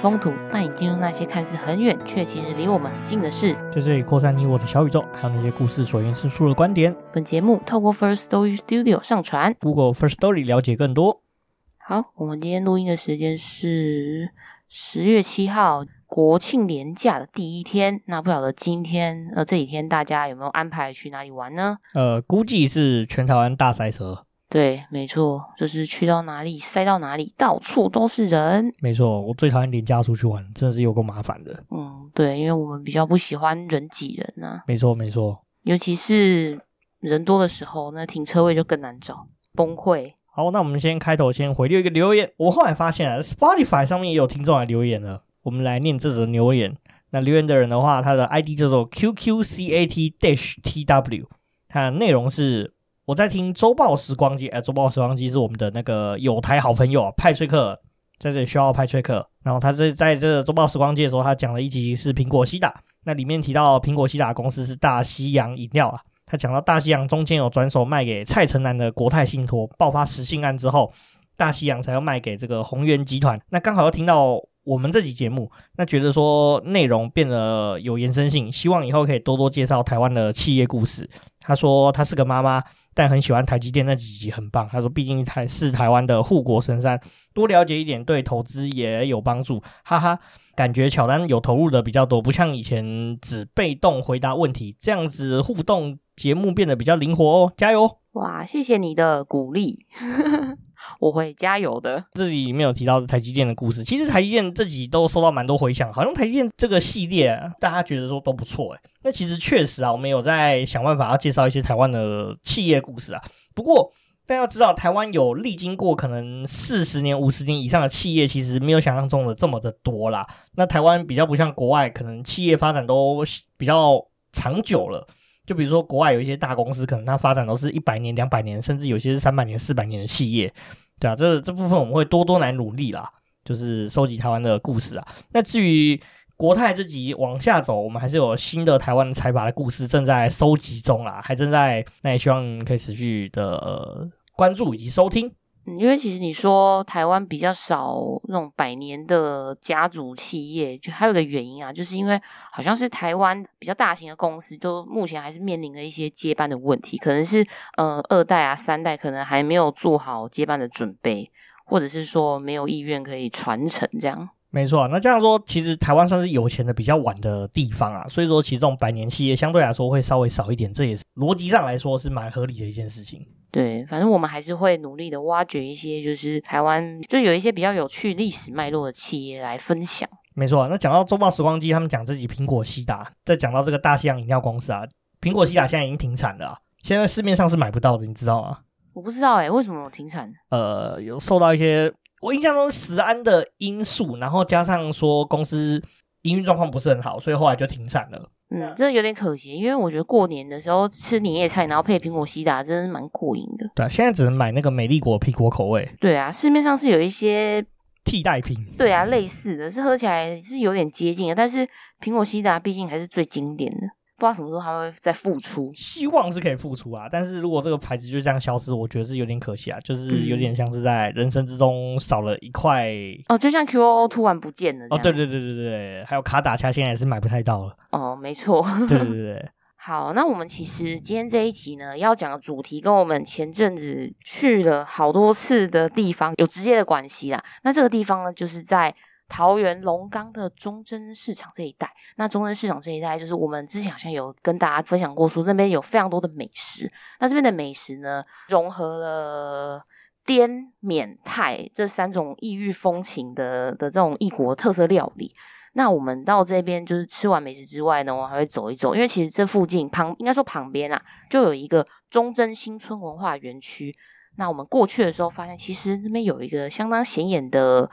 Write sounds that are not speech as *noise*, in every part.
风土带你进入那些看似很远却其实离我们很近的事，在这里扩散你我的小宇宙，还有那些故事所延伸出的观点。本节目透过 First Story Studio 上传，Google First Story 了解更多。好，我们今天录音的时间是十月七号，国庆连假的第一天。那不晓得今天呃这几天大家有没有安排去哪里玩呢？呃，估计是全台湾大塞车。对，没错，就是去到哪里塞到哪里，到处都是人。没错，我最讨厌连假出去玩，真的是有够麻烦的。嗯，对，因为我们比较不喜欢人挤人呐、啊。没错，没错，尤其是人多的时候，那停车位就更难找，崩溃。好，那我们先开头先回一个留言。我后来发现啊，Spotify 上面也有听众来留言了，我们来念这则留言。那留言的人的话，他的 ID 叫做 QQCAT Dash TW，他的内容是。我在听周报时光机，哎，周报时光机是我们的那个友台好朋友派翠克在这里需要派翠克，然后他在在这个周报时光机的时候，他讲了一集是苹果西打，那里面提到苹果西打公司是大西洋饮料啊，他讲到大西洋中间有转手卖给蔡成南的国泰信托爆发实信案之后，大西洋才要卖给这个宏源集团，那刚好又听到我们这集节目，那觉得说内容变得有延伸性，希望以后可以多多介绍台湾的企业故事。他说他是个妈妈。但很喜欢台积电那几集，很棒。他说：“毕竟台是台湾的护国神山，多了解一点对投资也有帮助。”哈哈，感觉乔丹有投入的比较多，不像以前只被动回答问题，这样子互动节目变得比较灵活哦。加油！哇，谢谢你的鼓励。*laughs* 我会加油的。这里没有提到台积电的故事，其实台积电这集都收到蛮多回响，好像台积电这个系列啊，大家觉得说都不错诶。那其实确实啊，我们有在想办法要介绍一些台湾的企业故事啊。不过，大家要知道，台湾有历经过可能四十年、五十年以上的企业，其实没有想象中的这么的多啦。那台湾比较不像国外，可能企业发展都比较长久了。就比如说，国外有一些大公司，可能它发展都是一百年、两百年，甚至有些是三百年、四百年的企业，对啊，这这部分我们会多多来努力啦，就是收集台湾的故事啊。那至于国泰这集往下走，我们还是有新的台湾财阀的故事正在收集中啦，还正在，那也希望可以持续的、呃、关注以及收听。嗯，因为其实你说台湾比较少那种百年的家族企业，就还有个原因啊，就是因为好像是台湾比较大型的公司，就目前还是面临着一些接班的问题，可能是呃二代啊三代可能还没有做好接班的准备，或者是说没有意愿可以传承这样。没错，那这样说，其实台湾算是有钱的比较晚的地方啊，所以说其实这种百年企业相对来说会稍微少一点，这也是逻辑上来说是蛮合理的一件事情。对，反正我们还是会努力的挖掘一些，就是台湾就有一些比较有趣历史脉络的企业来分享。没错，那讲到周报时光机，他们讲自己苹果西达，再讲到这个大西洋饮料公司啊，苹果西达现在已经停产了，现在市面上是买不到的，你知道吗？我不知道哎、欸，为什么停产？呃，有受到一些我印象中食安的因素，然后加上说公司营运状况不是很好，所以后来就停产了。嗯，真的有点可惜，因为我觉得过年的时候吃年夜菜，然后配苹果西打，真的是蛮过瘾的。对啊，现在只能买那个美丽果苹果口味。对啊，市面上是有一些替代品。对啊，类似的是喝起来是有点接近的，但是苹果西打毕竟还是最经典的。不知道什么时候还会再复出，希望是可以复出啊！但是如果这个牌子就这样消失，我觉得是有点可惜啊，就是有点像是在人生之中少了一块、嗯、哦，就像 QOO 突然不见了哦，对对对对对，还有卡打恰现在也是买不太到了哦，没错，对对对对。*laughs* 好，那我们其实今天这一集呢，要讲的主题跟我们前阵子去了好多次的地方有直接的关系啦。那这个地方呢，就是在。桃园龙岗的忠贞市场这一带，那忠贞市场这一带就是我们之前好像有跟大家分享过，说那边有非常多的美食。那这边的美食呢，融合了滇缅泰这三种异域风情的的这种异国特色料理。那我们到这边就是吃完美食之外呢，我还会走一走，因为其实这附近旁应该说旁边啊，就有一个忠贞新村文化园区。那我们过去的时候发现，其实那边有一个相当显眼的。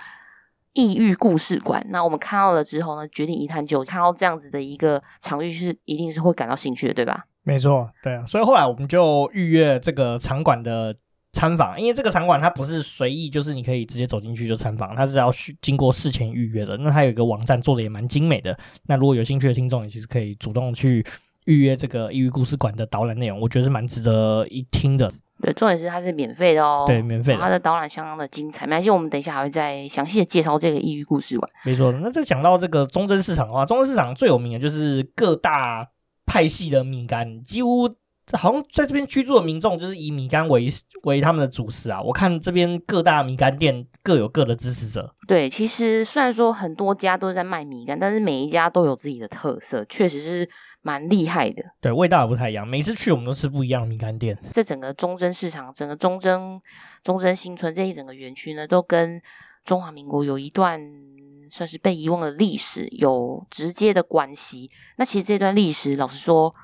异域故事馆，那我们看到了之后呢，决定一探究竟，看到这样子的一个场域是一定是会感到兴趣的，对吧？没错，对啊，所以后来我们就预约这个场馆的参访，因为这个场馆它不是随意，就是你可以直接走进去就参访，它是要经过事前预约的。那它有一个网站做的也蛮精美的。那如果有兴趣的听众，你其实可以主动去预约这个异域故事馆的导览内容，我觉得是蛮值得一听的。对，重点是它是免费的哦，对，免费的。它的导览相当的精彩，没关系，我们等一下还会再详细的介绍这个异域故事馆。没错，那再讲到这个忠贞市场的话，忠贞市场最有名的就是各大派系的米干，几乎好像在这边居住的民众就是以米干为为他们的主食啊。我看这边各大米干店各有各的支持者。对，其实虽然说很多家都在卖米干，但是每一家都有自己的特色，确实是。蛮厉害的，对，味道也不太一样。每次去我们都吃不一样的米干店。这整个忠贞市场，整个忠贞忠贞新村这一整个园区呢，都跟中华民国有一段算是被遗忘的历史有直接的关系。那其实这段历史，老实说。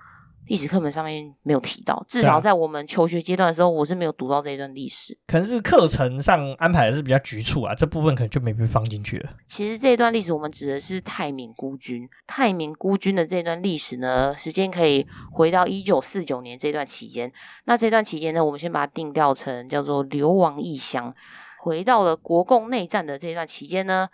历史课本上面没有提到，至少在我们求学阶段的时候，我是没有读到这一段历史。可能是课程上安排的是比较局促啊，这部分可能就没被放进去了。其实这一段历史，我们指的是泰缅孤军。泰缅孤军的这段历史呢，时间可以回到一九四九年这段期间。那这段期间呢，我们先把它定调成叫做流亡异乡。回到了国共内战的这段期间呢。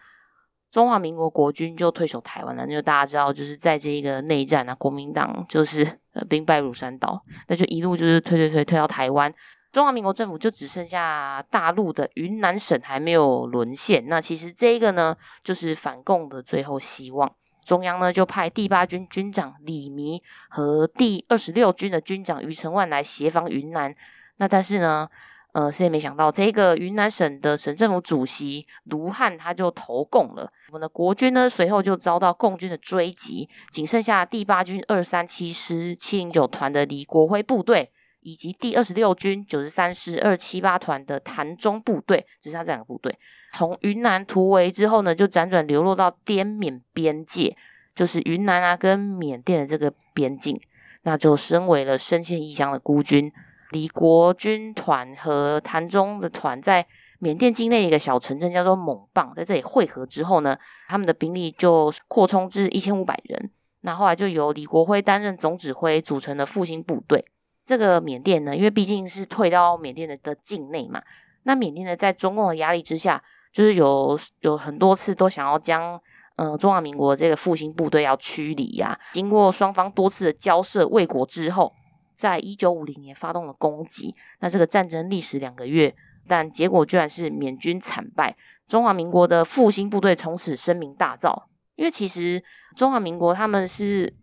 中华民国国军就退守台湾了，就大家知道，就是在这个内战啊，国民党就是呃 *laughs* 兵败如山倒，那就一路就是退退退退到台湾，中华民国政府就只剩下大陆的云南省还没有沦陷。那其实这个呢，就是反共的最后希望。中央呢就派第八军军长李弥和第二十六军的军长余承万来协防云南。那但是呢，呃，谁也没想到，这个云南省的省政府主席卢汉他就投共了。我们的国军呢，随后就遭到共军的追击，仅剩下第八军二三七师七零九团的李国辉部队，以及第二十六军九十三师二七八团的谭忠部队，只剩下这两个部队。从云南突围之后呢，就辗转流落到滇缅边界，就是云南啊跟缅甸的这个边境，那就身为了身陷异乡的孤军。李国军团和谭忠的团在缅甸境内一个小城镇叫做蒙棒，在这里汇合之后呢，他们的兵力就扩充至一千五百人。那后来就由李国辉担任总指挥，组成了复兴部队。这个缅甸呢，因为毕竟是退到缅甸的的境内嘛，那缅甸呢，在中共的压力之下，就是有有很多次都想要将呃中华民国这个复兴部队要驱离呀、经过双方多次的交涉未果之后。在一九五零年发动了攻击，那这个战争历时两个月，但结果居然是缅军惨败，中华民国的复兴部队从此声名大噪。因为其实中华民国他们是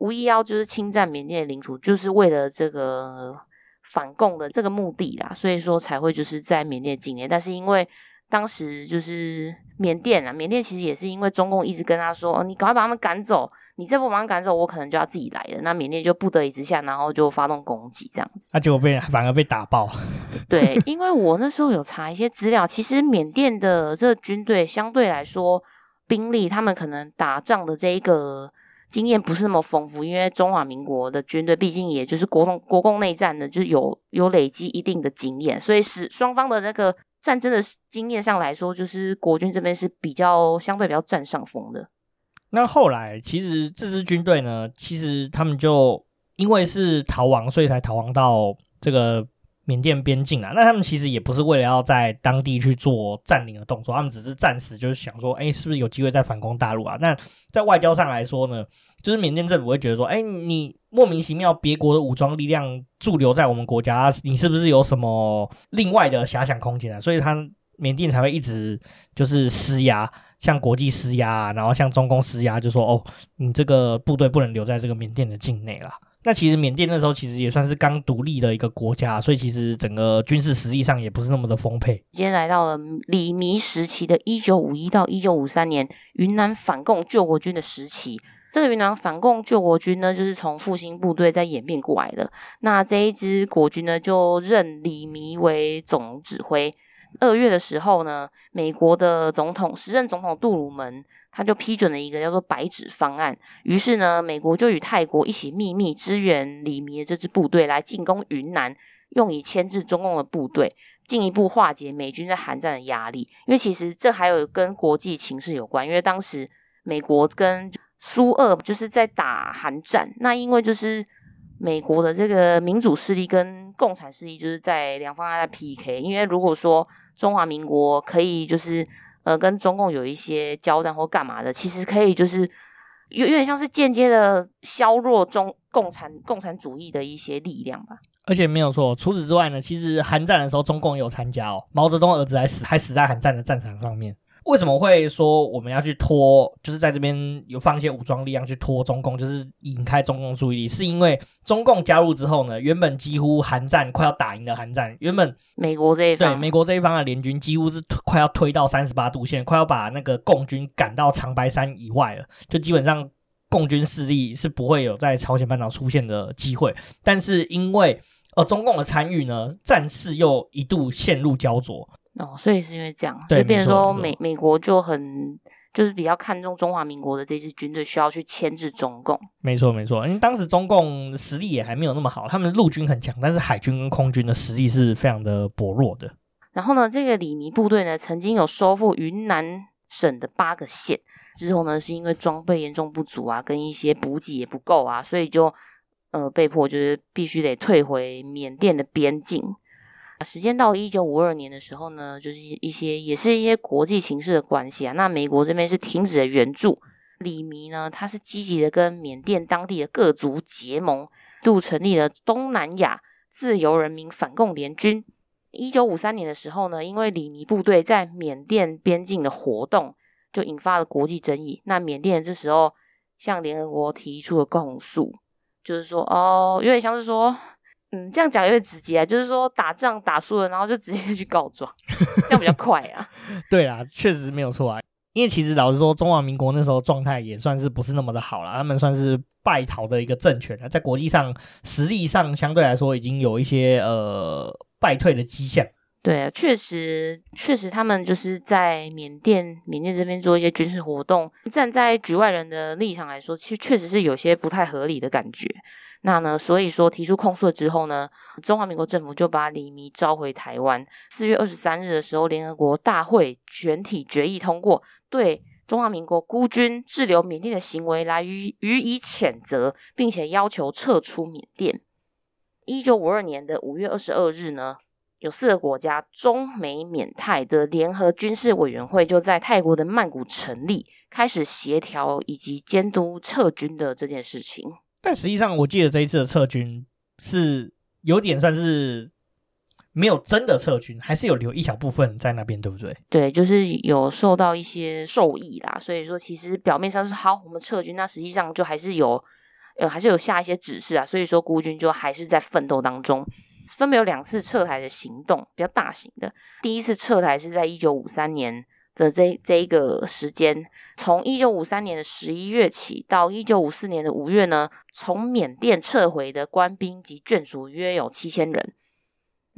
无意要就是侵占缅甸领土，就是为了这个反共的这个目的啦，所以说才会就是在缅甸境内。但是因为当时就是缅甸啊，缅甸其实也是因为中共一直跟他说，你赶快把他们赶走。你再不马上赶走，我可能就要自己来了。那缅甸就不得已之下，然后就发动攻击，这样子。那结果被反而被打爆。*laughs* 对，因为我那时候有查一些资料，其实缅甸的这个军队相对来说兵力，他们可能打仗的这一个经验不是那么丰富，因为中华民国的军队毕竟也就是国共国共内战的，就是有有累积一定的经验，所以是双方的那个战争的经验上来说，就是国军这边是比较相对比较占上风的。那后来，其实这支军队呢，其实他们就因为是逃亡，所以才逃亡到这个缅甸边境啊。那他们其实也不是为了要在当地去做占领的动作，他们只是暂时就是想说，哎，是不是有机会再反攻大陆啊？那在外交上来说呢，就是缅甸政府会觉得说，哎，你莫名其妙别国的武装力量驻留在我们国家，你是不是有什么另外的遐想空间啊？所以他缅甸才会一直就是施压。向国际施压，然后向中共施压，就说哦，你这个部队不能留在这个缅甸的境内了。那其实缅甸那时候其实也算是刚独立的一个国家，所以其实整个军事实力上也不是那么的丰沛。今天来到了李弥时期的一九五一到一九五三年，云南反共救国军的时期。这个云南反共救国军呢，就是从复兴部队在演变过来的。那这一支国军呢，就任李弥为总指挥。二月的时候呢，美国的总统时任总统杜鲁门他就批准了一个叫做“白纸方案”。于是呢，美国就与泰国一起秘密支援李弥的这支部队来进攻云南，用以牵制中共的部队，进一步化解美军在韩战的压力。因为其实这还有跟国际情势有关，因为当时美国跟苏俄就是在打韩战，那因为就是。美国的这个民主势力跟共产势力就是在两方在 PK，因为如果说中华民国可以就是呃跟中共有一些交战或干嘛的，其实可以就是有有点像是间接的削弱中共产共产主义的一些力量吧。而且没有错，除此之外呢，其实韩战的时候中共有参加哦，毛泽东儿子还死还死在韩战的战场上面。为什么会说我们要去拖，就是在这边有放一些武装力量去拖中共，就是引开中共注意力？是因为中共加入之后呢，原本几乎韩战快要打赢的韩战，原本美国这一方对美国这一方的联军几乎是快要推到三十八度线，快要把那个共军赶到长白山以外了，就基本上共军势力是不会有在朝鲜半岛出现的机会。但是因为呃中共的参与呢，战事又一度陷入焦灼。哦，所以是因为这样，所以变成说美美国就很就是比较看重中华民国的这支军队，需要去牵制中共。没错没错，因为当时中共实力也还没有那么好，他们的陆军很强，但是海军跟空军的实力是非常的薄弱的。然后呢，这个李尼部队呢，曾经有收复云南省的八个县，之后呢，是因为装备严重不足啊，跟一些补给也不够啊，所以就呃被迫就是必须得退回缅甸的边境。时间到一九五二年的时候呢，就是一些也是一些国际情势的关系啊。那美国这边是停止了援助，李弥呢，他是积极的跟缅甸当地的各族结盟，度成立了东南亚自由人民反共联军。一九五三年的时候呢，因为李弥部队在缅甸边境的活动，就引发了国际争议。那缅甸这时候向联合国提出了控诉，就是说，哦，有点像是说。嗯，这样讲有点直接啊，就是说打仗打输了，然后就直接去告状，这样比较快啊。*laughs* 对啊，确实没有错啊。因为其实老实说，中华民国那时候状态也算是不是那么的好了，他们算是败逃的一个政权了，在国际上实力上相对来说已经有一些呃败退的迹象。对啊，确实确实他们就是在缅甸缅甸这边做一些军事活动，站在局外人的立场来说，其实确实是有些不太合理的感觉。那呢，所以说提出控诉之后呢，中华民国政府就把李弥召回台湾。四月二十三日的时候，联合国大会全体决议通过，对中华民国孤军滞留缅甸的行为来予予以谴责，并且要求撤出缅甸。一九五二年的五月二十二日呢，有四个国家中美缅泰的联合军事委员会就在泰国的曼谷成立，开始协调以及监督撤军的这件事情。但实际上，我记得这一次的撤军是有点算是没有真的撤军，还是有留一小部分在那边，对不对？对，就是有受到一些受益啦。所以说，其实表面上是好，我们撤军，那实际上就还是有呃，还是有下一些指示啊。所以说，孤军就还是在奋斗当中，分别有两次撤台的行动，比较大型的。第一次撤台是在一九五三年的这这一个时间。从一九五三年的十一月起到一九五四年的五月呢，从缅甸撤回的官兵及眷属约有七千人。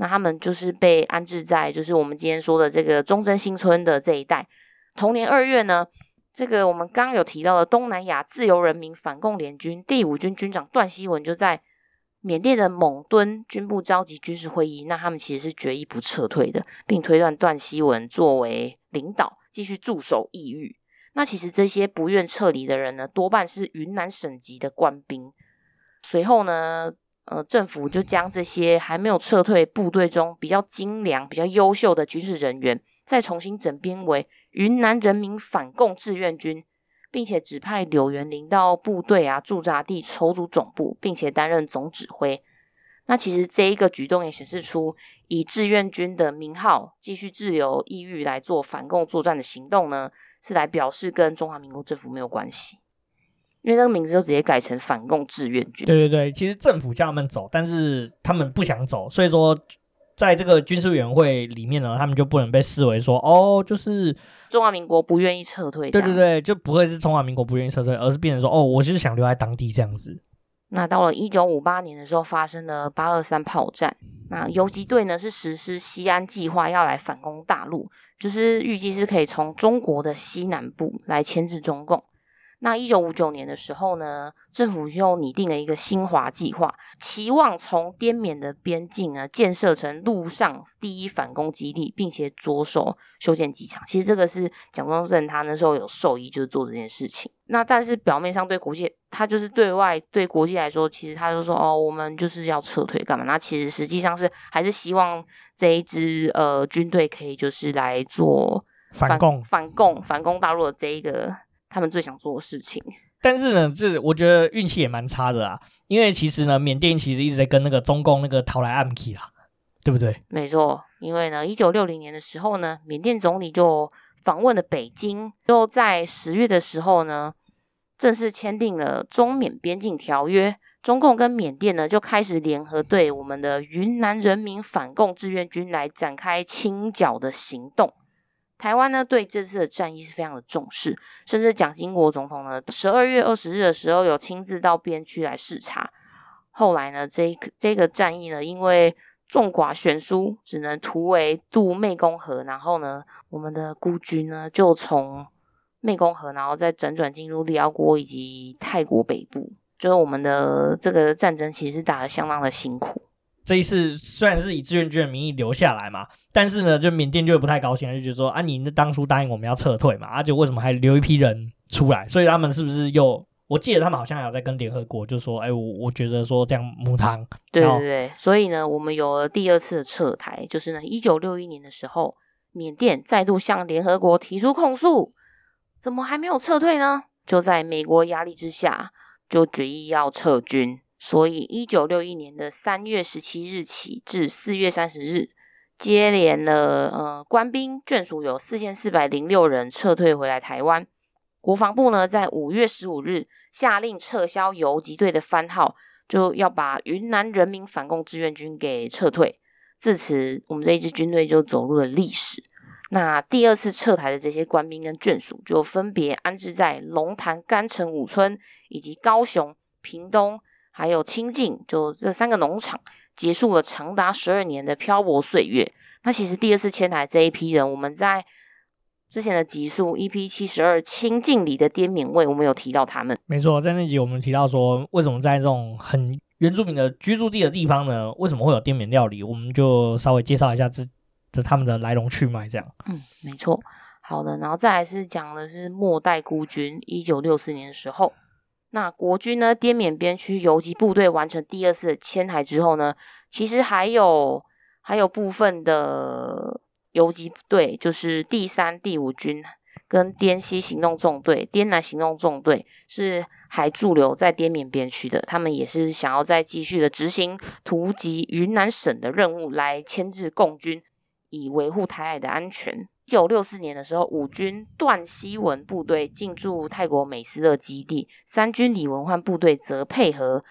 那他们就是被安置在就是我们今天说的这个忠贞新村的这一带。同年二月呢，这个我们刚刚有提到的东南亚自由人民反共联军第五军军长段希文就在缅甸的蒙敦军部召集军事会议。那他们其实是决议不撤退的，并推断段希文作为领导继续驻守异域。那其实这些不愿撤离的人呢，多半是云南省籍的官兵。随后呢，呃，政府就将这些还没有撤退部队中比较精良、比较优秀的军事人员，再重新整编为云南人民反共志愿军，并且指派柳元林到部队啊驻扎地筹组总部，并且担任总指挥。那其实这一个举动也显示出，以志愿军的名号继续滞留异域来做反共作战的行动呢，是来表示跟中华民国政府没有关系，因为那个名字就直接改成反共志愿军。对对对，其实政府叫他们走，但是他们不想走，所以说在这个军事委员会里面呢，他们就不能被视为说哦，就是中华民国不愿意撤退。对对对，就不会是中华民国不愿意撤退，而是变成说哦，我就是想留在当地这样子。那到了一九五八年的时候，发生了八二三炮战。那游击队呢是实施西安计划，要来反攻大陆。就是预计是可以从中国的西南部来牵制中共。那一九五九年的时候呢，政府又拟定了一个新华计划，期望从滇缅的边境呢建设成陆上第一反攻基地，并且着手修建机场。其实这个是蒋中正他那时候有授意，就是做这件事情。那但是表面上对国际，他就是对外对国际来说，其实他就说哦，我们就是要撤退干嘛？那其实实际上是还是希望这一支呃军队可以就是来做反攻、反攻、反攻大陆的这一个。他们最想做的事情，但是呢，这我觉得运气也蛮差的啊。因为其实呢，缅甸其实一直在跟那个中共那个讨来暗器啦，对不对？没错，因为呢，一九六零年的时候呢，缅甸总理就访问了北京，又在十月的时候呢，正式签订了中缅边境条约。中共跟缅甸呢，就开始联合对我们的云南人民反共志愿军来展开清剿的行动。台湾呢，对这次的战役是非常的重视，甚至蒋经国总统呢，十二月二十日的时候有亲自到边区来视察。后来呢，这个这个战役呢，因为众寡悬殊，只能突围渡湄公河，然后呢，我们的孤军呢就从湄公河，然后再辗转进入寮国以及泰国北部。就是我们的这个战争其实是打得相当的辛苦。这一次虽然是以志愿军的名义留下来嘛，但是呢，就缅甸就不太高兴，就觉得说啊，你当初答应我们要撤退嘛，而、啊、且为什么还留一批人出来？所以他们是不是又？我记得他们好像还有在跟联合国，就说，哎，我我觉得说这样母汤。对对对，所以呢，我们有了第二次的撤台，就是呢，一九六一年的时候，缅甸再度向联合国提出控诉，怎么还没有撤退呢？就在美国压力之下，就决议要撤军。所以，一九六一年的三月十七日起至四月三十日，接连了呃官兵眷属有四千四百零六人撤退回来台湾。国防部呢，在五月十五日下令撤销游击队的番号，就要把云南人民反共志愿军给撤退。自此，我们这一支军队就走入了历史。那第二次撤台的这些官兵跟眷属，就分别安置在龙潭、干城五村以及高雄、屏东。还有清境，就这三个农场结束了长达十二年的漂泊岁月。那其实第二次迁台这一批人，我们在之前的集数 EP 七十二清境里的滇缅味，我们有提到他们。没错，在那集我们提到说，为什么在这种很原住民的居住地的地方呢？为什么会有滇缅料理？我们就稍微介绍一下这这他们的来龙去脉，这样。嗯，没错。好的，然后再来是讲的是末代孤军，一九六四年的时候。那国军呢，滇缅边区游击部队完成第二次的迁台之后呢，其实还有还有部分的游击队，就是第三、第五军跟滇西行动纵队、滇南行动纵队，是还驻留在滇缅边区的。他们也是想要再继续的执行突击云南省的任务，来牵制共军，以维护台海的安全。一九六四年的时候，五军段希文部队进驻泰国美斯勒基地，三军李文焕部队则配合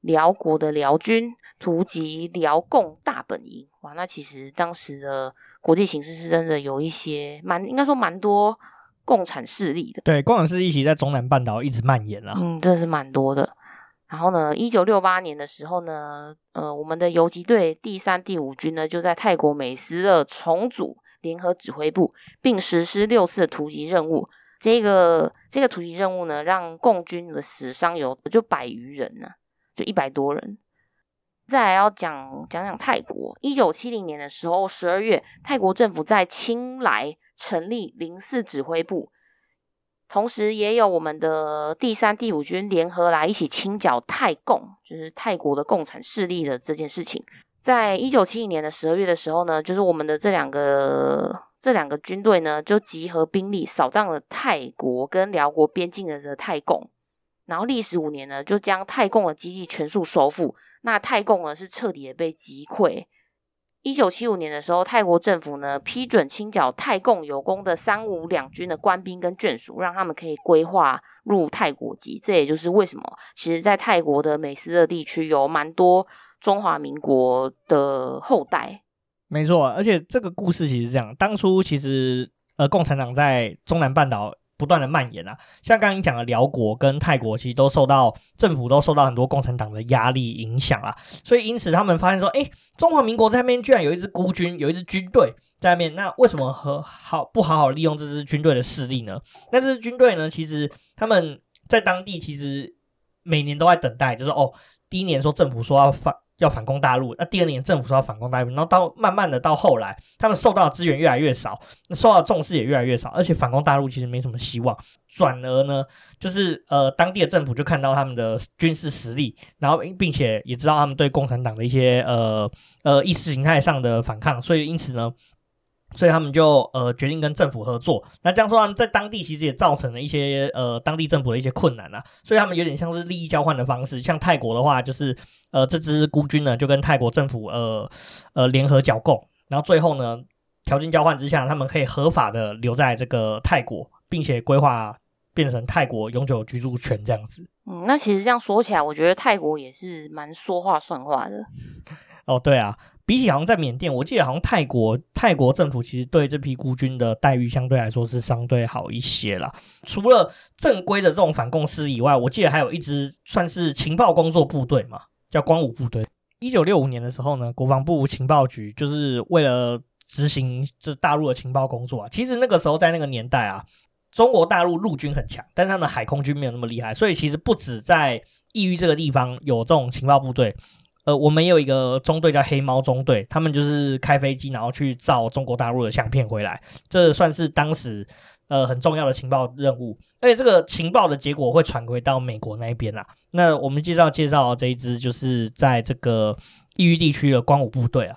辽国的辽军突击辽共大本营。哇，那其实当时的国际形势是真的有一些蛮，应该说蛮多共产势力的。对，共产势力其实在中南半岛一直蔓延了。嗯，真的是蛮多的。然后呢，一九六八年的时候呢，呃，我们的游击队第三、第五军呢就在泰国美斯勒重组。联合指挥部，并实施六次的突击任务。这个这个突击任务呢，让共军的死伤有就百余人呢、啊，就一百多人。再来要讲讲讲泰国。一九七零年的时候，十二月，泰国政府在清莱成立零四指挥部，同时也有我们的第三、第五军联合来一起清剿泰共，就是泰国的共产势力的这件事情。在一九七一年的十二月的时候呢，就是我们的这两个这两个军队呢，就集合兵力扫荡了泰国跟寮国边境的的泰共，然后历时五年呢，就将泰共的基地全数收复。那泰共呢是彻底的被击溃。一九七五年的时候，泰国政府呢批准清剿泰共有功的三五两军的官兵跟眷属，让他们可以归化入泰国籍。这也就是为什么，其实，在泰国的美斯乐地区有蛮多。中华民国的后代，没错，而且这个故事其实是这样：当初其实呃，共产党在中南半岛不断的蔓延啊，像刚刚你讲的寮国跟泰国，其实都受到政府都受到很多共产党的压力影响啊，所以因此他们发现说，哎，中华民国在那边居然有一支孤军，有一支军队，在那边。那为什么和好不好好利用这支军队的势力呢？那这支军队呢，其实他们在当地其实每年都在等待，就是哦，第一年说政府说要发。要反攻大陆，那第二年政府说要反攻大陆，然后到慢慢的到后来，他们受到的资源越来越少，那受到重视也越来越少，而且反攻大陆其实没什么希望。转而呢，就是呃当地的政府就看到他们的军事实力，然后并且也知道他们对共产党的一些呃呃意识形态上的反抗，所以因此呢。所以他们就呃决定跟政府合作。那这样说，他们在当地其实也造成了一些呃当地政府的一些困难啊。所以他们有点像是利益交换的方式。像泰国的话，就是呃这支孤军呢就跟泰国政府呃呃联合剿共，然后最后呢条件交换之下，他们可以合法的留在这个泰国，并且规划变成泰国永久居住权这样子。嗯，那其实这样说起来，我觉得泰国也是蛮说话算话的。哦，对啊。比起好像在缅甸，我记得好像泰国泰国政府其实对这批孤军的待遇相对来说是相对好一些啦。除了正规的这种反共司以外，我记得还有一支算是情报工作部队嘛，叫光武部队。一九六五年的时候呢，国防部情报局就是为了执行这大陆的情报工作啊。其实那个时候在那个年代啊，中国大陆陆军很强，但是他们海空军没有那么厉害，所以其实不止在异域这个地方有这种情报部队。呃，我们也有一个中队叫黑猫中队，他们就是开飞机，然后去照中国大陆的相片回来，这算是当时呃很重要的情报任务。而且这个情报的结果会传回到美国那边啦。那我们介绍介绍这一支，就是在这个异域地区的光武部队啊。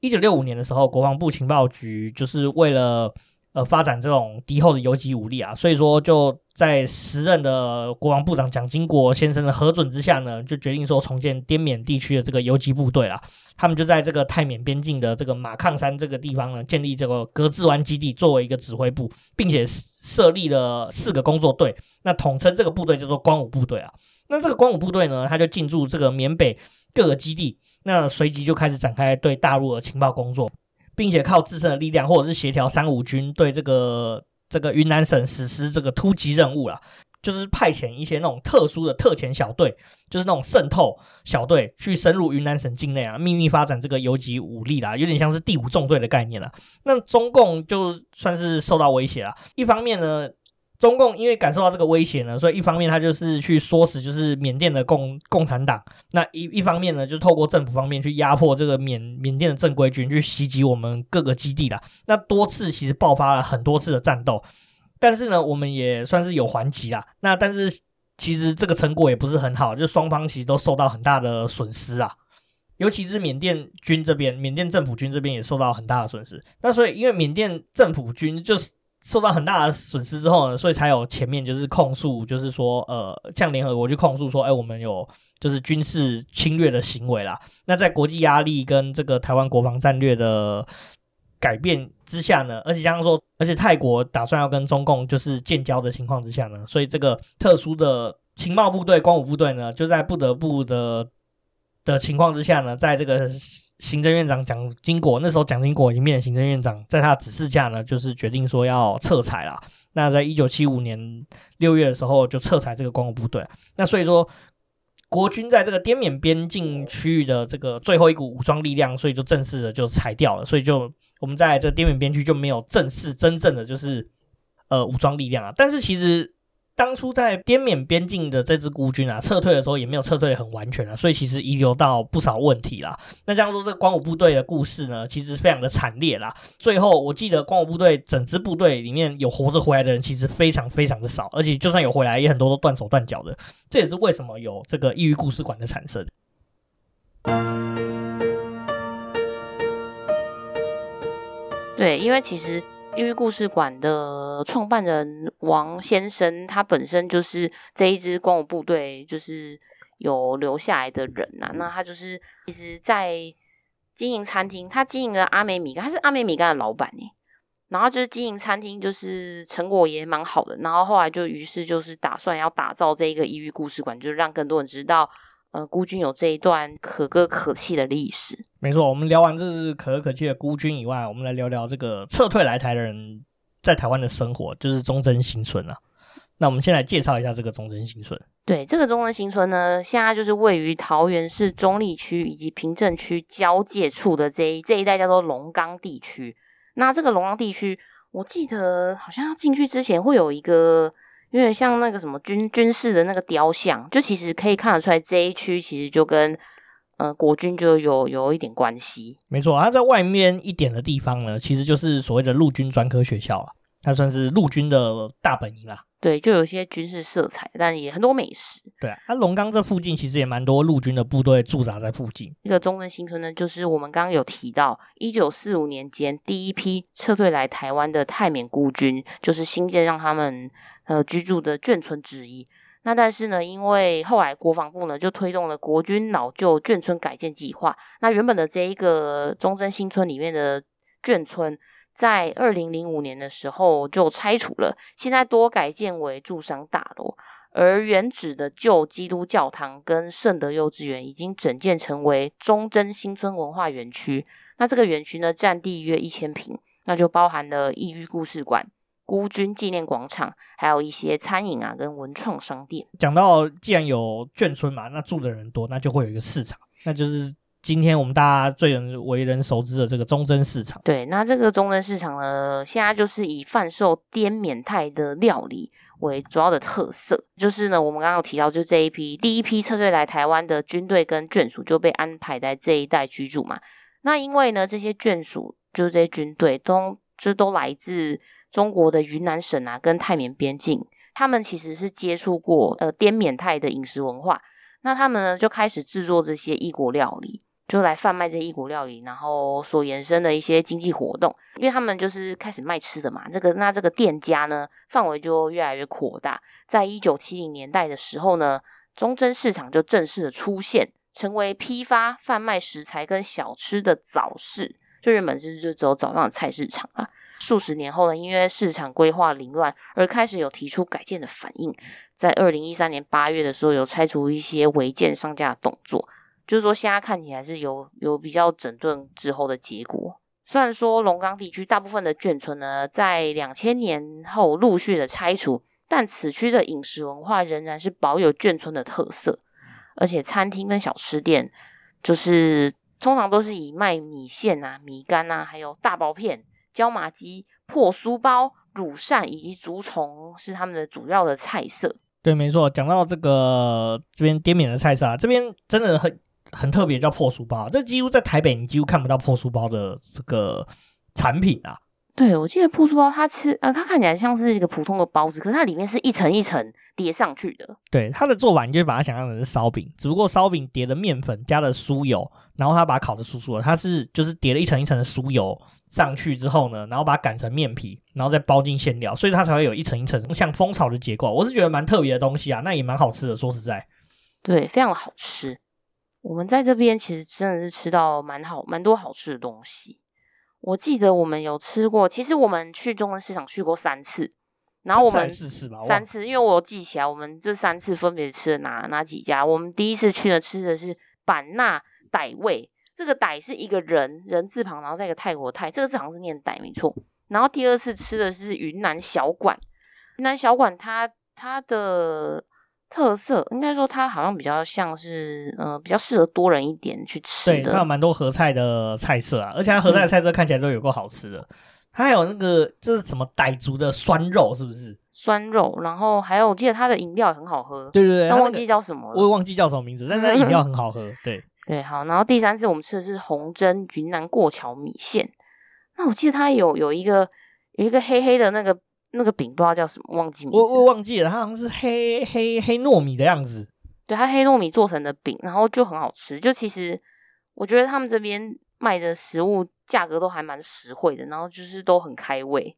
一九六五年的时候，国防部情报局就是为了呃发展这种敌后的游击武力啊，所以说就。在时任的国防部长蒋经国先生的核准之下呢，就决定说重建滇缅地区的这个游击部队啦。他们就在这个泰缅边境的这个马抗山这个地方呢，建立这个格致湾基地作为一个指挥部，并且设立了四个工作队。那统称这个部队叫做光武部队啊。那这个光武部队呢，他就进驻这个缅北各个基地，那随即就开始展开对大陆的情报工作，并且靠自身的力量或者是协调三五军对这个。这个云南省实施这个突击任务啦，就是派遣一些那种特殊的特遣小队，就是那种渗透小队去深入云南省境内啊，秘密发展这个游击武力啦，有点像是第五纵队的概念啦。那中共就算是受到威胁啦，一方面呢，中共因为感受到这个威胁呢，所以一方面他就是去唆使就是缅甸的共共产党，那一一方面呢，就透过政府方面去压迫这个缅缅甸的正规军去袭击我们各个基地啦。那多次其实爆发了很多次的战斗。但是呢，我们也算是有还击啦。那但是其实这个成果也不是很好，就双方其实都受到很大的损失啊。尤其是缅甸军这边，缅甸政府军这边也受到很大的损失。那所以因为缅甸政府军就是受到很大的损失之后呢，所以才有前面就是控诉，就是说呃，向联合国去控诉说，哎，我们有就是军事侵略的行为啦。那在国际压力跟这个台湾国防战略的。改变之下呢，而且像说，而且泰国打算要跟中共就是建交的情况之下呢，所以这个特殊的情报部队光武部队呢，就在不得不的的情况之下呢，在这个行政院长蒋经国那时候，蒋经国已经变成行政院长，在他的指示下呢，就是决定说要撤裁了。那在一九七五年六月的时候，就撤裁这个光武部队。那所以说，国军在这个滇缅边境区域的这个最后一股武装力量，所以就正式的就裁掉了，所以就。我们在这滇缅边区就没有正式真正的就是呃武装力量啊，但是其实当初在滇缅边境的这支孤军啊撤退的时候也没有撤退得很完全啊，所以其实遗留到不少问题啦。那这样说，这个光武部队的故事呢，其实非常的惨烈啦。最后我记得光武部队整支部队里面有活着回来的人其实非常非常的少，而且就算有回来，也很多都断手断脚的。这也是为什么有这个异域故事馆的产生。对，因为其实异域故事馆的创办人王先生，他本身就是这一支光武部队，就是有留下来的人呐、啊。那他就是其实，在经营餐厅，他经营了阿美米干，他是阿美米干的老板耶。然后就是经营餐厅，就是成果也蛮好的。然后后来就于是就是打算要打造这一个异域故事馆，就是让更多人知道。呃，孤军有这一段可歌可泣的历史。没错，我们聊完这是可歌可泣的孤军以外，我们来聊聊这个撤退来台的人在台湾的生活，就是忠贞新村啊。那我们先来介绍一下这个忠贞新村。对，这个忠贞新村呢，现在就是位于桃园市中立区以及平镇区交界处的这一这一带叫做龙岗地区。那这个龙岗地区，我记得好像要进去之前会有一个有点像那个什么军军事的那个雕像，就其实可以看得出来这一区其实就跟呃国军就有有一点关系。没错，它在外面一点的地方呢，其实就是所谓的陆军专科学校啊，它算是陆军的大本营啦。对，就有一些军事色彩，但也很多美食。对啊，它龙岗这附近其实也蛮多陆军的部队驻扎在附近。这个中正新村呢，就是我们刚刚有提到，一九四五年间第一批撤退来台湾的泰缅孤军，就是新建让他们呃居住的眷村之一。那但是呢，因为后来国防部呢就推动了国军老旧眷村改建计划，那原本的这一个忠贞新村里面的眷村。在二零零五年的时候就拆除了，现在多改建为住商大楼，而原址的旧基督教堂跟圣德幼稚园已经整建成为忠贞新村文化园区。那这个园区呢，占地约一千坪，那就包含了异域故事馆、孤军纪念广场，还有一些餐饮啊跟文创商店。讲到既然有眷村嘛，那住的人多，那就会有一个市场，那就是。今天我们大家最人为人熟知的这个忠贞市场，对，那这个忠贞市场呢，现在就是以贩售滇缅泰的料理为主要的特色。就是呢，我们刚刚有提到，就这一批第一批撤退来台湾的军队跟眷属就被安排在这一带居住嘛。那因为呢，这些眷属就是这些军队都就都来自中国的云南省啊，跟泰缅边境，他们其实是接触过呃滇缅泰的饮食文化，那他们呢就开始制作这些异国料理。就来贩卖这些异国料理，然后所延伸的一些经济活动，因为他们就是开始卖吃的嘛。这个那这个店家呢，范围就越来越扩大。在一九七零年代的时候呢，中贞市场就正式的出现，成为批发贩卖食材跟小吃的早市。就原本是就只有早上的菜市场啊。数十年后呢，因为市场规划凌乱，而开始有提出改建的反应。在二零一三年八月的时候，有拆除一些违建商家的动作。就是说，现在看起来是有有比较整顿之后的结果。虽然说龙岗地区大部分的眷村呢，在两千年后陆续的拆除，但此区的饮食文化仍然是保有眷村的特色。而且餐厅跟小吃店，就是通常都是以卖米线啊、米干啊，还有大薄片、椒麻鸡、破酥包、乳扇以及竹虫是他们的主要的菜色。对，没错。讲到这个这边滇缅的菜色啊，这边真的很。很特别，叫破酥包，这几乎在台北你几乎看不到破酥包的这个产品啊。对，我记得破酥包它吃，呃，它看起来像是一个普通的包子，可是它里面是一层一层叠上去的。对，它的做法你就把它想象成是烧饼，只不过烧饼叠的面粉加了酥油，然后他把它烤的酥酥的，它是就是叠了一层一层的酥油上去之后呢，然后把它擀成面皮，然后再包进馅料，所以它才会有一层一层像蜂巢的结构。我是觉得蛮特别的东西啊，那也蛮好吃的，说实在，对，非常的好吃。我们在这边其实真的是吃到蛮好、蛮多好吃的东西。我记得我们有吃过，其实我们去中正市场去过三次，然后我们四次吧，三次，因为我记起来，我们这三次分别吃了哪哪几家。我们第一次去的，吃的是板纳傣味，这个傣是一个人人字旁，然后再一个泰国泰，这个字好像是念傣没错。然后第二次吃的是云南小馆，云南小馆它它的。特色应该说，它好像比较像是，呃，比较适合多人一点去吃的。对，它有蛮多合菜的菜色啊，而且它合菜的菜色看起来都有够好吃的。嗯、它还有那个这是什么傣族的酸肉，是不是？酸肉，然后还有我记得它的饮料也很好喝。对对对，但忘记叫什么了，我也忘记叫什么名字，但是它饮料很好喝。对对，好，然后第三次我们吃的是红蒸云南过桥米线。那我记得它有有一个有一个黑黑的那个。那个饼不知道叫什么，忘记名字。我我忘记了，它好像是黑黑黑糯米的样子。对，它黑糯米做成的饼，然后就很好吃。就其实我觉得他们这边卖的食物价格都还蛮实惠的，然后就是都很开胃。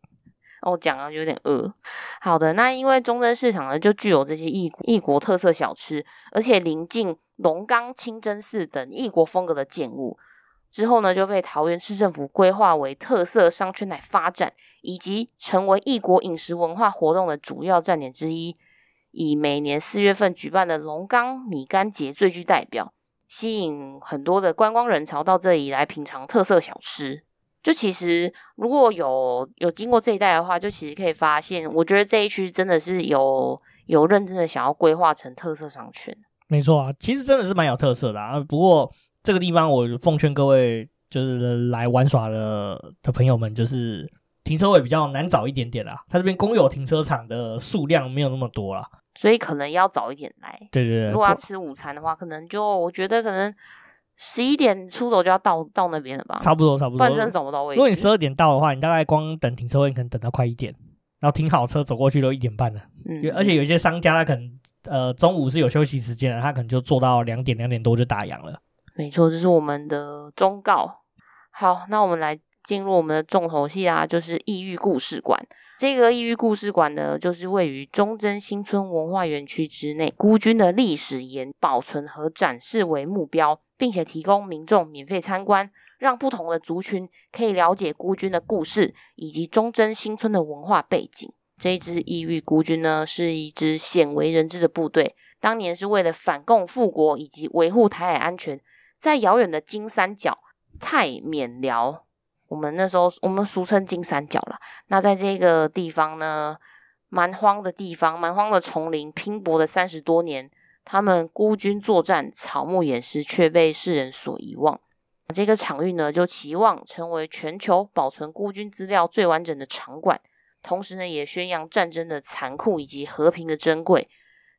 我讲了有点饿。好的，那因为忠贞市场呢，就具有这些异异国特色小吃，而且临近龙冈清真寺等异国风格的建物。之后呢，就被桃园市政府规划为特色商圈来发展，以及成为异国饮食文化活动的主要站点之一。以每年四月份举办的龙冈米干节最具代表，吸引很多的观光人潮到这里来品尝特色小吃。就其实如果有有经过这一带的话，就其实可以发现，我觉得这一区真的是有有认真的想要规划成特色商圈。没错啊，其实真的是蛮有特色的啊。不过。这个地方我奉劝各位就是来玩耍的的朋友们，就是停车位比较难找一点点啦。它这边公有停车场的数量没有那么多啦，所以可能要早一点来。对对对，如果要吃午餐的话，可能就我觉得可能十一点出头就要到到那边了吧。差不多差不多，不然真的找不到位置。如果你十二点到的话，你大概光等停车位可能等到快一点，然后停好车走过去都一点半了。嗯，而且有一些商家他可能呃中午是有休息时间的，他可能就做到两点两点多就打烊了。没错，这是我们的忠告。好，那我们来进入我们的重头戏啊，就是异域故事馆。这个异域故事馆呢，就是位于忠贞新村文化园区之内，孤军的历史沿保存和展示为目标，并且提供民众免费参观，让不同的族群可以了解孤军的故事以及忠贞新村的文化背景。这一支异域孤军呢，是一支鲜为人知的部队，当年是为了反共复国以及维护台海安全。在遥远的金三角泰缅寮，我们那时候我们俗称金三角啦。那在这个地方呢，蛮荒的地方，蛮荒的丛林，拼搏了三十多年，他们孤军作战，草木掩尸，却被世人所遗忘。这个场域呢，就期望成为全球保存孤军资料最完整的场馆，同时呢，也宣扬战争的残酷以及和平的珍贵。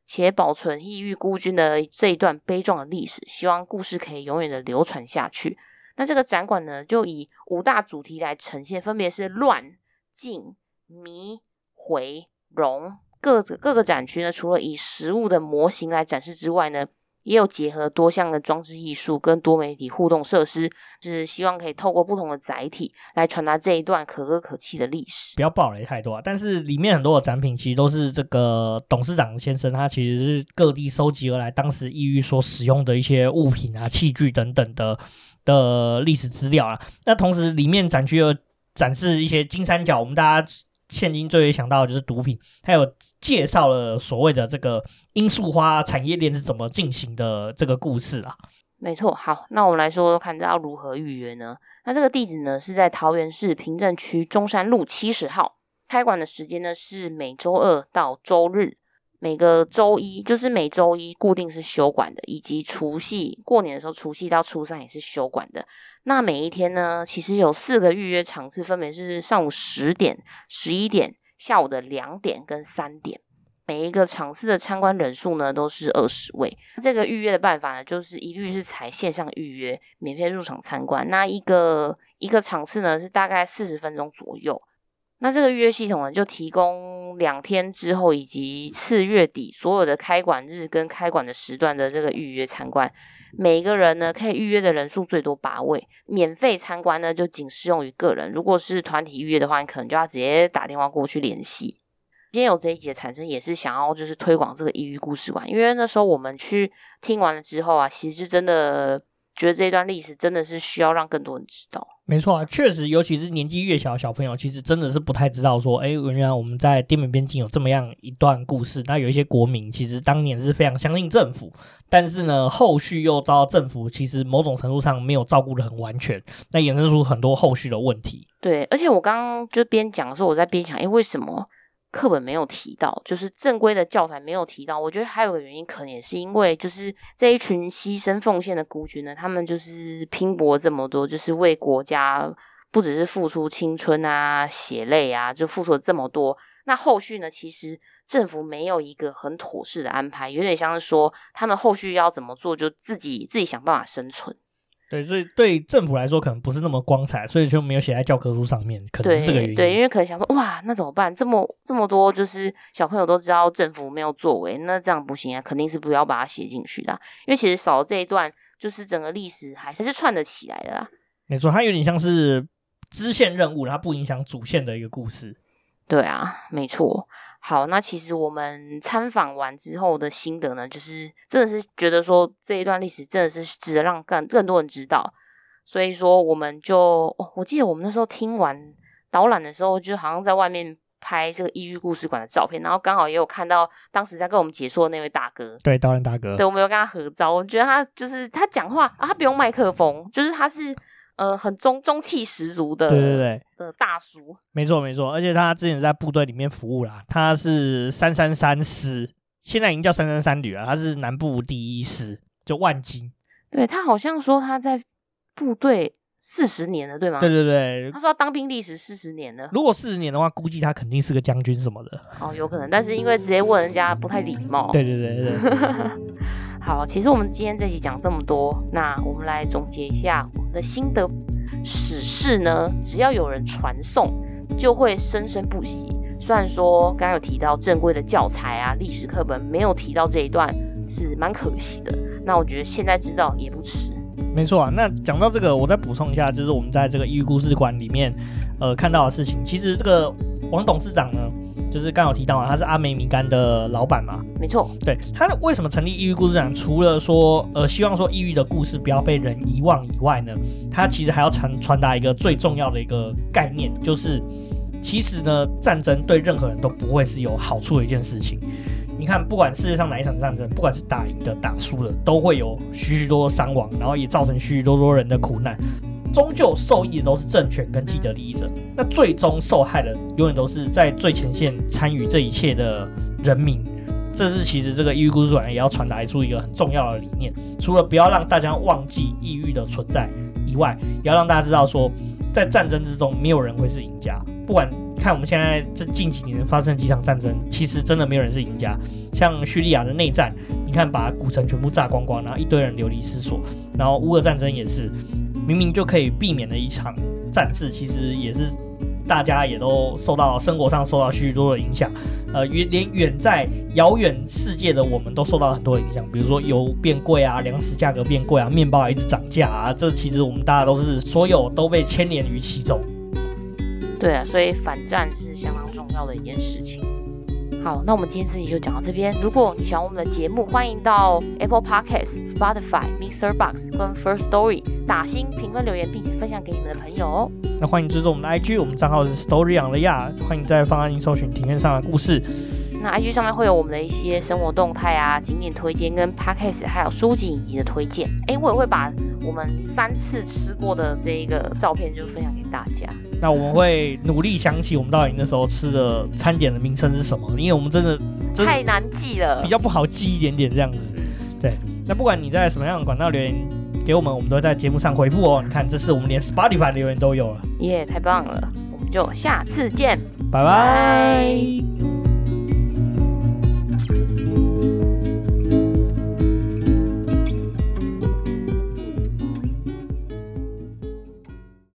且保存异域孤军的这一段悲壮的历史，希望故事可以永远的流传下去。那这个展馆呢，就以五大主题来呈现，分别是乱、晋、弥、回、戎。各各个展区呢，除了以实物的模型来展示之外呢，也有结合多项的装置艺术跟多媒体互动设施，是希望可以透过不同的载体来传达这一段可歌可泣的历史。不要暴雷太多啊！但是里面很多的展品其实都是这个董事长先生他其实是各地收集而来，当时抑郁所使用的一些物品啊、器具等等的的历史资料啊。那同时里面展区又展示一些金三角，我们大家。现今最为想到的就是毒品，还有介绍了所谓的这个罂粟花产业链是怎么进行的这个故事啊。没错，好，那我们来说说看，要如何预约呢？那这个地址呢是在桃园市平镇区中山路七十号，开馆的时间呢是每周二到周日，每个周一就是每周一固定是休馆的，以及除夕过年的时候，除夕到初三也是休馆的。那每一天呢，其实有四个预约场次，分别是上午十点、十一点、下午的两点跟三点。每一个场次的参观人数呢，都是二十位。这个预约的办法呢，就是一律是采线上预约，免费入场参观。那一个一个场次呢，是大概四十分钟左右。那这个预约系统呢，就提供两天之后以及次月底所有的开馆日跟开馆的时段的这个预约参观。每一个人呢，可以预约的人数最多八位，免费参观呢就仅适用于个人。如果是团体预约的话，你可能就要直接打电话过去联系。今天有这一节产生，也是想要就是推广这个抑郁故事馆，因为那时候我们去听完了之后啊，其实真的。觉得这一段历史真的是需要让更多人知道。没错啊，确实，尤其是年纪越小的小朋友，其实真的是不太知道说，哎，原来我们在滇缅边境有这么样一段故事。那有一些国民其实当年是非常相信政府，但是呢，后续又遭到政府其实某种程度上没有照顾的很完全，那衍生出很多后续的问题。对，而且我刚刚就边讲的时候，我在边想，哎，为什么？课本没有提到，就是正规的教材没有提到。我觉得还有个原因，可能也是因为，就是这一群牺牲奉献的孤军呢，他们就是拼搏这么多，就是为国家不只是付出青春啊、血泪啊，就付出了这么多。那后续呢，其实政府没有一个很妥适的安排，有点像是说他们后续要怎么做，就自己自己想办法生存。对，所以对政府来说可能不是那么光彩，所以就没有写在教科书上面，可能是这个原因。对，对，因为可能想说，哇，那怎么办？这么这么多，就是小朋友都知道政府没有作为，那这样不行啊，肯定是不要把它写进去的。因为其实少了这一段，就是整个历史还是串得起来的啦。没错，它有点像是支线任务，它不影响主线的一个故事。对啊，没错。好，那其实我们参访完之后的心得呢，就是真的是觉得说这一段历史真的是值得让更更多人知道，所以说我们就，哦，我记得我们那时候听完导览的时候，就好像在外面拍这个异域故事馆的照片，然后刚好也有看到当时在跟我们解说的那位大哥，对，导览大哥，对，我们有跟他合照，我觉得他就是他讲话啊，他不用麦克风，就是他是。呃，很中中气十足的，对对对的大叔，没错没错，而且他之前在部队里面服务啦，他是三三三师，现在已经叫三三三旅了，他是南部第一师，就万金。对，他好像说他在部队四十年了，对吗？对对对，他说要当兵历史四十年了。如果四十年的话，估计他肯定是个将军什么的。哦，有可能，但是因为直接问人家不太礼貌。对对对对。*laughs* 好，其实我们今天这集讲这么多，那我们来总结一下我们的心得。史事呢，只要有人传颂，就会生生不息。虽然说刚刚有提到正规的教材啊、历史课本没有提到这一段，是蛮可惜的。那我觉得现在知道也不迟。没错啊，那讲到这个，我再补充一下，就是我们在这个异域故事馆里面，呃，看到的事情。其实这个王董事长呢，就是刚有提到啊，他是阿美米干的老板嘛。没错，对，他为什么成立抑郁故事展？除了说，呃，希望说抑郁的故事不要被人遗忘以外呢，他其实还要传传达一个最重要的一个概念，就是其实呢，战争对任何人都不会是有好处的一件事情。你看，不管世界上哪一场战争，不管是打赢的、打输的，都会有许许多多伤亡，然后也造成许许多多人的苦难。终究受益的都是政权跟既得利益者，那最终受害的永远都是在最前线参与这一切的人民。这是其实这个抑郁故事馆也要传达出一个很重要的理念，除了不要让大家忘记抑郁的存在以外，也要让大家知道说，在战争之中，没有人会是赢家，不管。看我们现在这近几年发生几场战争，其实真的没有人是赢家。像叙利亚的内战，你看把古城全部炸光光，然后一堆人流离失所。然后乌俄战争也是，明明就可以避免的一场战事，其实也是大家也都受到生活上受到许许多多的影响。呃，远连远在遥远世界的我们都受到很多影响，比如说油变贵啊，粮食价格变贵啊，面包一直涨价啊，这其实我们大家都是所有都被牵连于其中。对啊，所以反战是相当重要的一件事情。好，那我们今天这期就讲到这边。如果你喜欢我们的节目，欢迎到 Apple Podcasts、Spotify、Mixer Box 跟 First Story 打新评论留言，并且分享给你们的朋友哦。那欢迎追踪我们的 IG，我们账号是 Story on the ya 欢迎在放大镜搜寻庭院上的故事。那 IG 上面会有我们的一些生活动态啊、景点推荐跟 Podcast 还有书籍影集的推荐。哎，我也会把我们三次吃过的这一个照片就分享给大家。那我们会努力想起我们到底那时候吃的餐点的名称是什么，因为我们真的，太难记了，比较不好记一点点这样子。对，那不管你在什么样的管道留言给我们，我们都会在节目上回复哦。你看，这次我们连 Spotify 留言都有了，耶，太棒了！我们就下次见，拜拜。